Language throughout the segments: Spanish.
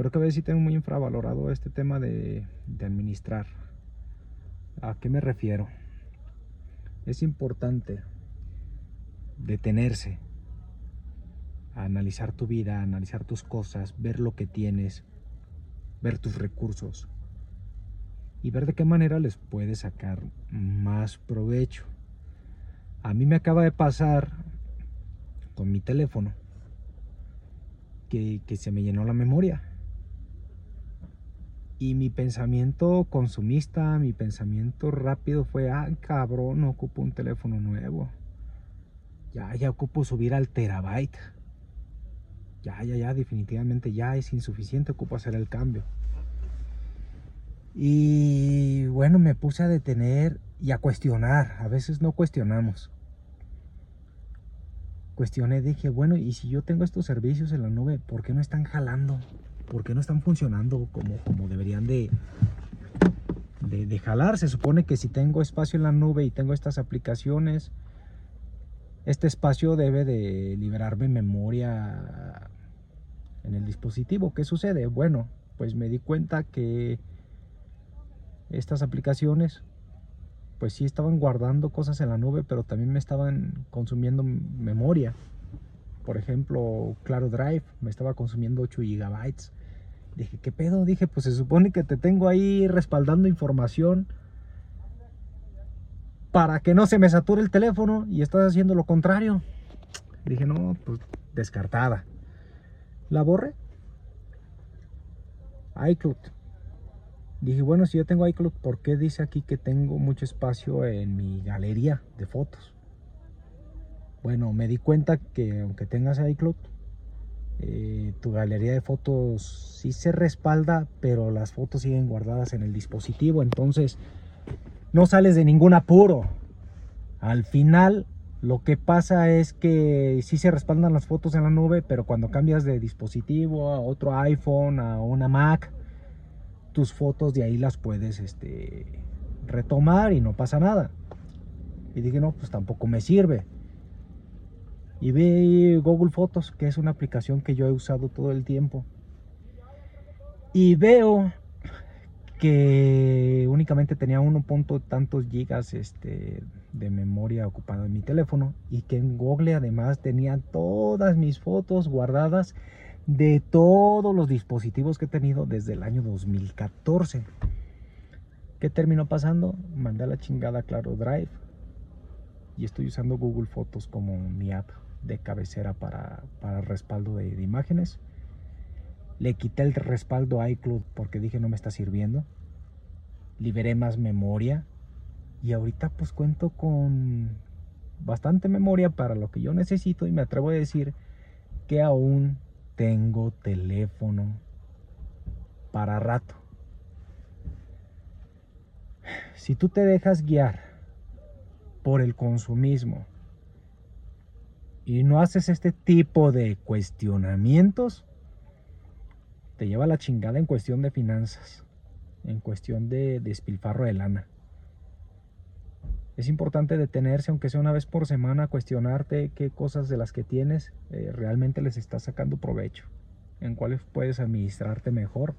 Creo que a veces sí tengo muy infravalorado este tema de, administrar. ¿A qué me refiero? Es importante detenerse, analizar tu vida, analizar tus cosas, ver lo que tienes, ver tus recursos y ver de qué manera les puedes sacar más provecho. A mí me acaba de pasar con mi teléfono que se me llenó la memoria. Y mi pensamiento consumista, mi pensamiento rápido fue, ah, cabrón, no ocupo un teléfono nuevo. Ya, ya ocupo subir al terabyte. Ya, ya, ya, definitivamente ya es insuficiente, ocupo hacer el cambio. Y bueno, me puse a detener y a cuestionar. A veces no cuestionamos. Cuestioné, dije, bueno, y si yo tengo estos servicios en la nube, ¿por qué no están jalando? ¿Por qué no están funcionando como, como deberían de, de, de jalar? Se supone que si tengo espacio en la nube y tengo estas aplicaciones, este espacio debe de liberarme memoria en el dispositivo. ¿Qué sucede? Bueno, pues me di cuenta que estas aplicaciones pues sí estaban guardando cosas en la nube, pero también me estaban consumiendo memoria. Por ejemplo, Claro Drive me estaba consumiendo 8 gigabytes. Dije, ¿qué pedo? Dije, pues se supone que te tengo ahí respaldando información para que no se me sature el teléfono y estás haciendo lo contrario. Dije, no, pues descartada. La borré. iCloud. Dije, bueno, si yo tengo iCloud, ¿por qué dice aquí que tengo mucho espacio en mi galería de fotos? Bueno, me di cuenta que aunque tengas iCloud, eh, tu galería de fotos sí se respalda, pero las fotos siguen guardadas en el dispositivo. Entonces, no sales de ningún apuro. Al final lo que pasa es que sí se respaldan las fotos en la nube, pero cuando cambias de dispositivo a otro iPhone, a una Mac, tus fotos de ahí las puedes este, retomar y no pasa nada. Y dije, no, pues tampoco me sirve. Y vi Google Fotos, que es una aplicación que yo he usado todo el tiempo. Y veo que únicamente tenía uno punto tantos gigas este, de memoria ocupada en mi teléfono y que en Google además tenía todas mis fotos guardadas de todos los dispositivos que he tenido desde el año 2014. ¿Qué terminó pasando? Mandé a la chingada Claro Drive y estoy usando Google Fotos como mi app de cabecera para, para respaldo de, imágenes le quité el respaldo a iCloud porque dije no me está sirviendo. Liberé más memoria. Y ahorita pues cuento con bastante memoria para lo que yo necesito y me atrevo a decir que aún tengo teléfono para rato. Si tú te dejas guiar por el consumismo y no haces este tipo de cuestionamientos, te lleva la chingada en cuestión de finanzas, en cuestión de despilfarro de lana. Es importante detenerse, aunque sea una vez por semana, a cuestionarte qué cosas de las que tienes eh, realmente les estás sacando provecho, en cuáles puedes administrarte mejor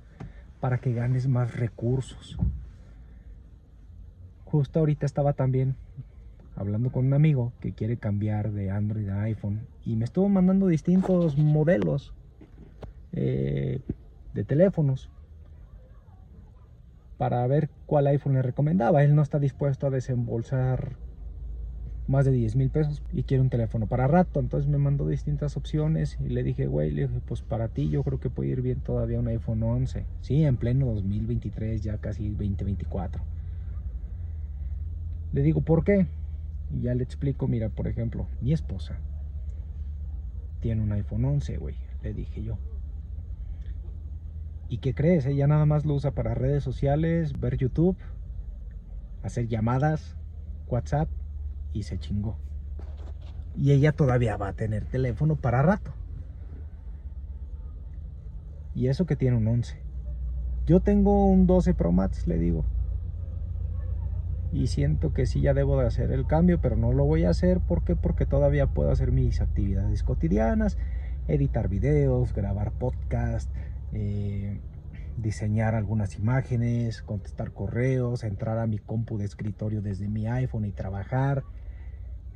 para que ganes más recursos. Justo ahorita estaba también hablando con un amigo que quiere cambiar de Android a iPhone y me estuvo mandando distintos modelos. Eh, de teléfonos para ver cuál iPhone le recomendaba. Él no está dispuesto a desembolsar más de 10 mil pesos y quiere un teléfono para rato. Entonces me mandó distintas opciones y le dije, güey, le dije, pues para ti yo creo que puede ir bien todavía un iPhone 11. Sí, en pleno 2023, ya casi 2024. Le digo, ¿por qué? Y ya le explico, mira, por ejemplo, mi esposa tiene un iPhone 11, güey. Le dije yo, ¿Y qué crees? Ella nada más lo usa para redes sociales, ver YouTube, hacer llamadas, WhatsApp y se chingó. Y ella todavía va a tener teléfono para rato. Y eso que tiene un 11. Yo tengo un 12 Pro Max, le digo. Y siento que sí ya debo de hacer el cambio, pero no lo voy a hacer. ¿Por qué? Porque todavía puedo hacer mis actividades cotidianas, editar videos, grabar podcast, eh, diseñar algunas imágenes, contestar correos, entrar a mi compu de escritorio desde mi iPhone y trabajar.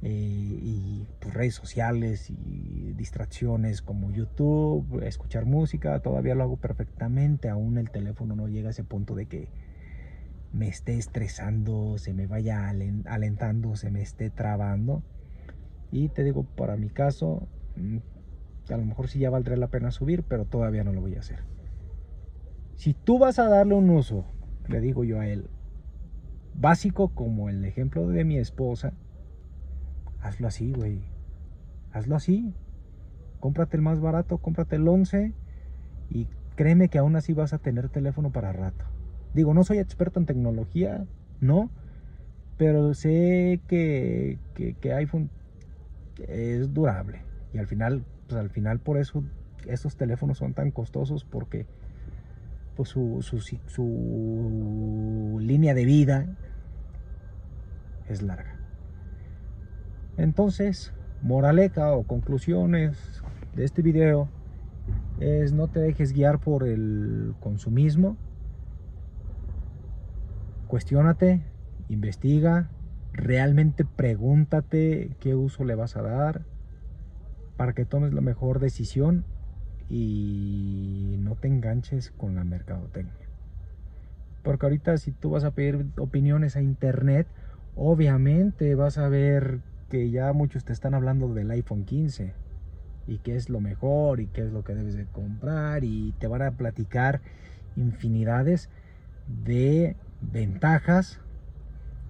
Eh, y pues, redes sociales y distracciones como YouTube, escuchar música, todavía lo hago perfectamente, aún el teléfono no llega a ese punto de que me esté estresando, se me vaya alentando, se me esté trabando. Y te digo, para mi caso, mm, a lo mejor sí ya valdría la pena subir, pero todavía no lo voy a hacer. Si tú vas a darle un uso, le digo yo a él, básico como el ejemplo de mi esposa, hazlo así, güey. Hazlo así. Cómprate el más barato, cómprate el 11 y créeme que aún así vas a tener teléfono para rato. Digo, no soy experto en tecnología, no, pero sé que, que, iPhone es durable y al final, pues al final por eso estos teléfonos son tan costosos porque pues su, su, su línea de vida es larga. Entonces, moraleja o conclusiones de este video es no te dejes guiar por el consumismo. Cuestiónate, investiga, realmente pregúntate qué uso le vas a dar para que tomes la mejor decisión y no te enganches con la mercadotecnia. Porque ahorita si tú vas a pedir opiniones a internet, obviamente vas a ver que ya muchos te están hablando del iPhone 15 y qué es lo mejor y qué es lo que debes de comprar y te van a platicar infinidades de ventajas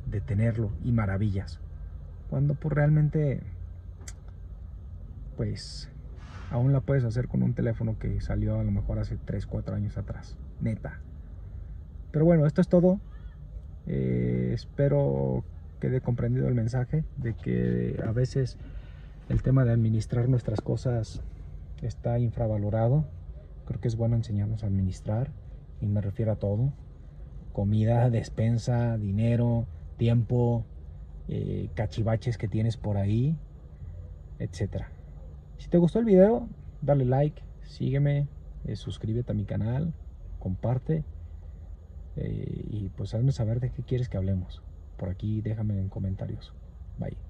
de tenerlo y maravillas. Cuando pues realmente pues aún la puedes hacer con un teléfono que salió a lo mejor hace 3, 4 años atrás. Neta. Pero bueno, esto es todo. Eh, espero quede comprendido el mensaje de que a veces el tema de administrar nuestras cosas está infravalorado. Creo que es bueno enseñarnos a administrar y me refiero a todo. Comida, despensa, dinero, tiempo, eh, cachivaches que tienes por ahí, etcétera. Si te gustó el video, dale like, sígueme, eh, suscríbete a mi canal, comparte eh, y pues hazme saber de qué quieres que hablemos. Por aquí déjame en comentarios. Bye.